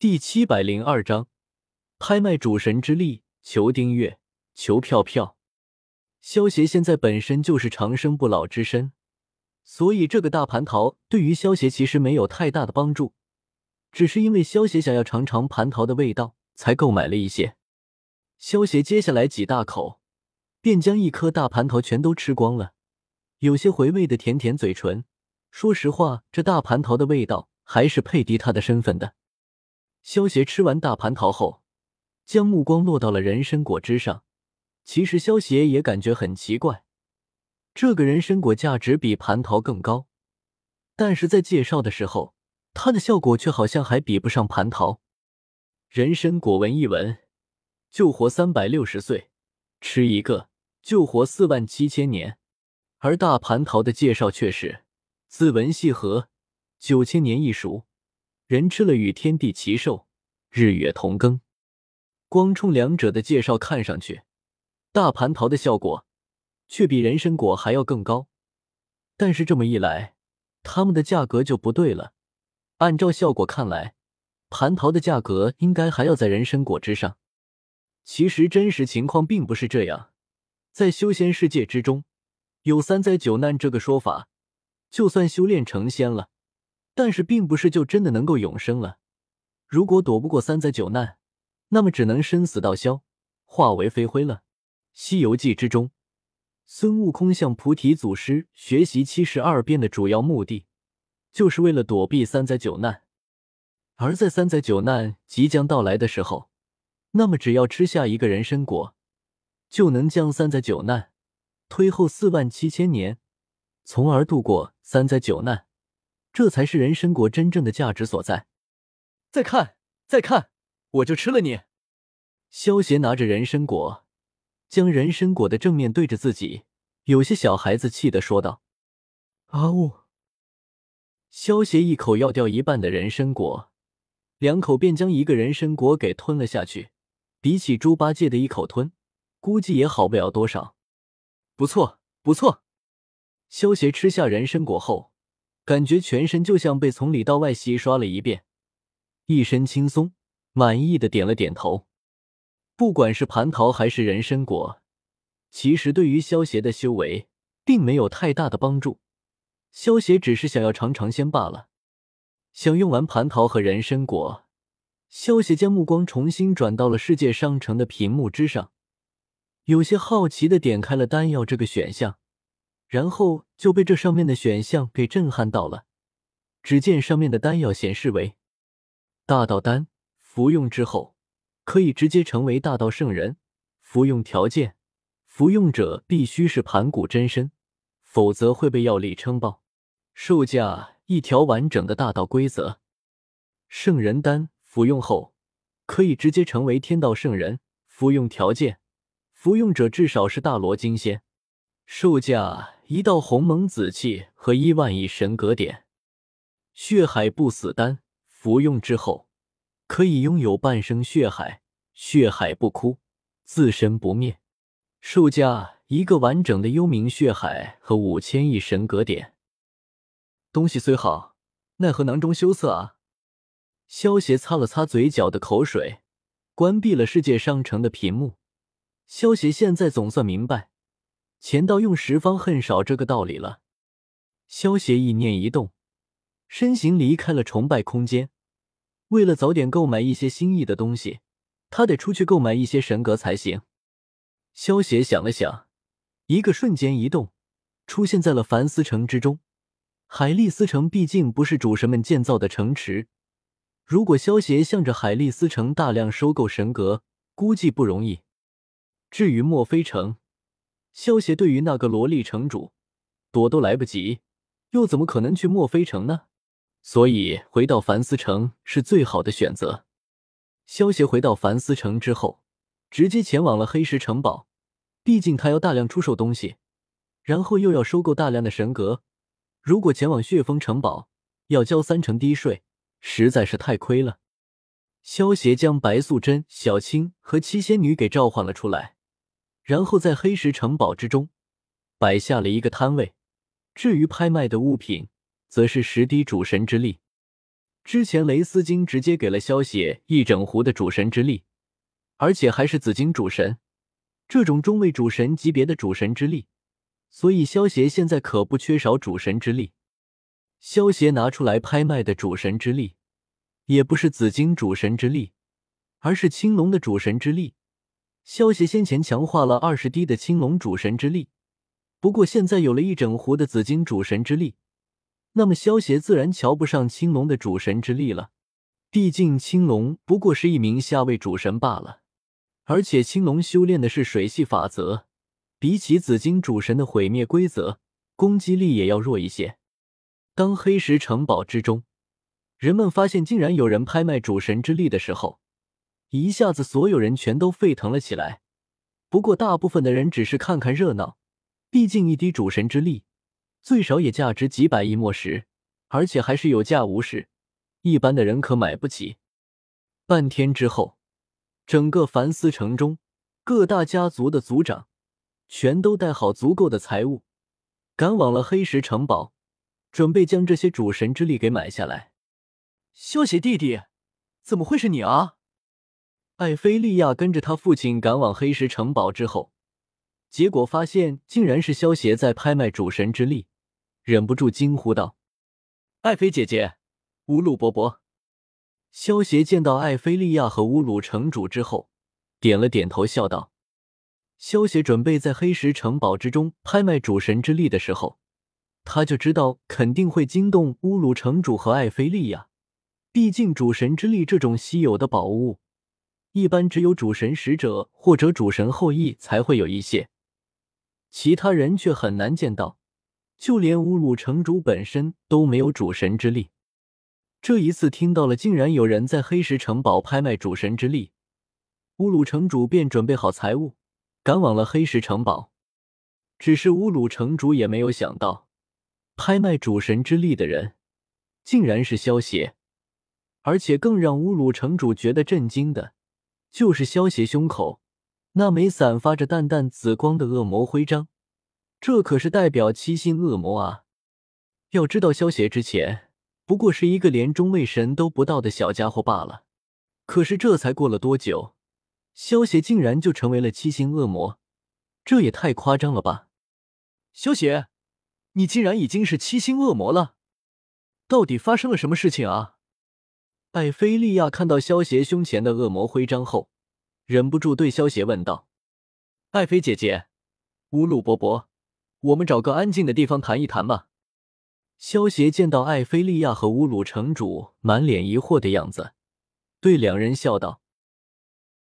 第七百零二章，拍卖主神之力，求订阅，求票票。萧协现在本身就是长生不老之身，所以这个大蟠桃对于萧协其实没有太大的帮助，只是因为萧协想要尝尝蟠桃的味道，才购买了一些。萧协接下来几大口，便将一颗大蟠桃全都吃光了，有些回味的舔舔嘴唇。说实话，这大蟠桃的味道还是配敌他的身份的。萧协吃完大蟠桃后，将目光落到了人参果之上。其实萧协也感觉很奇怪，这个人参果价值比蟠桃更高，但是在介绍的时候，它的效果却好像还比不上蟠桃。人参果闻一闻，就活三百六十岁，吃一个就活四万七千年。而大蟠桃的介绍却是自闻细合，九千年一熟。人吃了与天地齐寿，日月同庚。光冲两者的介绍看上去，大蟠桃的效果却比人参果还要更高。但是这么一来，它们的价格就不对了。按照效果看来，蟠桃的价格应该还要在人参果之上。其实真实情况并不是这样。在修仙世界之中，有三灾九难这个说法，就算修炼成仙了。但是并不是就真的能够永生了。如果躲不过三灾九难，那么只能生死道消，化为飞灰了。《西游记》之中，孙悟空向菩提祖师学习七十二变的主要目的，就是为了躲避三灾九难。而在三灾九难即将到来的时候，那么只要吃下一个人参果，就能将三灾九难推后四万七千年，从而度过三灾九难。这才是人参果真正的价值所在。再看，再看，我就吃了你！萧协拿着人参果，将人参果的正面对着自己，有些小孩子气的说道：“啊呜！”萧协一口要掉一半的人参果，两口便将一个人参果给吞了下去。比起猪八戒的一口吞，估计也好不了多少。不错，不错。萧协吃下人参果后。感觉全身就像被从里到外洗刷了一遍，一身轻松，满意的点了点头。不管是蟠桃还是人参果，其实对于萧协的修为并没有太大的帮助。萧协只是想要尝尝鲜罢了。享用完蟠桃和人参果，萧协将目光重新转到了世界商城的屏幕之上，有些好奇的点开了丹药这个选项。然后就被这上面的选项给震撼到了。只见上面的丹药显示为大道丹，服用之后可以直接成为大道圣人。服用条件：服用者必须是盘古真身，否则会被药力撑爆。售价：一条完整的大道规则。圣人丹，服用后可以直接成为天道圣人。服用条件：服用者至少是大罗金仙。售价。一道鸿蒙紫气和一万亿神格点，血海不死丹服用之后可以拥有半生血海，血海不枯，自身不灭。售价一个完整的幽冥血海和五千亿神格点。东西虽好，奈何囊中羞涩啊！萧协擦了擦嘴角的口水，关闭了世界商城的屏幕。萧协现在总算明白。钱到用十方恨少这个道理了。萧协意念一动，身形离开了崇拜空间。为了早点购买一些心意的东西，他得出去购买一些神格才行。萧协想了想，一个瞬间移动，出现在了凡思城之中。海利斯城毕竟不是主神们建造的城池，如果萧协向着海利斯城大量收购神格，估计不容易。至于墨菲城，萧协对于那个萝莉城主躲都来不及，又怎么可能去墨菲城呢？所以回到凡斯城是最好的选择。萧协回到凡斯城之后，直接前往了黑石城堡。毕竟他要大量出售东西，然后又要收购大量的神格。如果前往血峰城堡，要交三成低税，实在是太亏了。萧协将白素贞、小青和七仙女给召唤了出来。然后在黑石城堡之中摆下了一个摊位，至于拍卖的物品，则是十滴主神之力。之前雷斯金直接给了萧协一整壶的主神之力，而且还是紫金主神，这种中位主神级别的主神之力，所以萧协现在可不缺少主神之力。萧协拿出来拍卖的主神之力，也不是紫金主神之力，而是青龙的主神之力。萧协先前强化了二十滴的青龙主神之力，不过现在有了一整壶的紫金主神之力。那么萧协自然瞧不上青龙的主神之力了，毕竟青龙不过是一名下位主神罢了，而且青龙修炼的是水系法则，比起紫金主神的毁灭规则，攻击力也要弱一些。当黑石城堡之中，人们发现竟然有人拍卖主神之力的时候，一下子所有人全都沸腾了起来。不过大部分的人只是看看热闹，毕竟一滴主神之力。最少也价值几百亿墨石，而且还是有价无市，一般的人可买不起。半天之后，整个凡斯城中各大家族的族长全都带好足够的财物，赶往了黑石城堡，准备将这些主神之力给买下来。萧邪弟弟，怎么会是你啊？艾菲利亚跟着他父亲赶往黑石城堡之后，结果发现竟然是萧邪在拍卖主神之力。忍不住惊呼道：“爱妃姐姐，乌鲁伯伯！”萧协见到艾菲利亚和乌鲁城主之后，点了点头，笑道：“萧协准备在黑石城堡之中拍卖主神之力的时候，他就知道肯定会惊动乌鲁城主和艾菲利亚。毕竟主神之力这种稀有的宝物，一般只有主神使者或者主神后裔才会有一些，其他人却很难见到。”就连乌鲁城主本身都没有主神之力，这一次听到了，竟然有人在黑石城堡拍卖主神之力，乌鲁城主便准备好财物，赶往了黑石城堡。只是乌鲁城主也没有想到，拍卖主神之力的人竟然是萧邪，而且更让乌鲁城主觉得震惊的，就是萧邪胸口那枚散发着淡淡紫光的恶魔徽章。这可是代表七星恶魔啊！要知道，萧邪之前不过是一个连中位神都不到的小家伙罢了。可是这才过了多久，萧邪竟然就成为了七星恶魔，这也太夸张了吧！萧邪，你竟然已经是七星恶魔了？到底发生了什么事情啊？艾菲利亚看到萧协胸前的恶魔徽章后，忍不住对萧协问道：“艾菲姐姐，乌鲁伯伯。”我们找个安静的地方谈一谈吧。萧协见到艾菲利亚和乌鲁城主满脸疑惑的样子，对两人笑道：“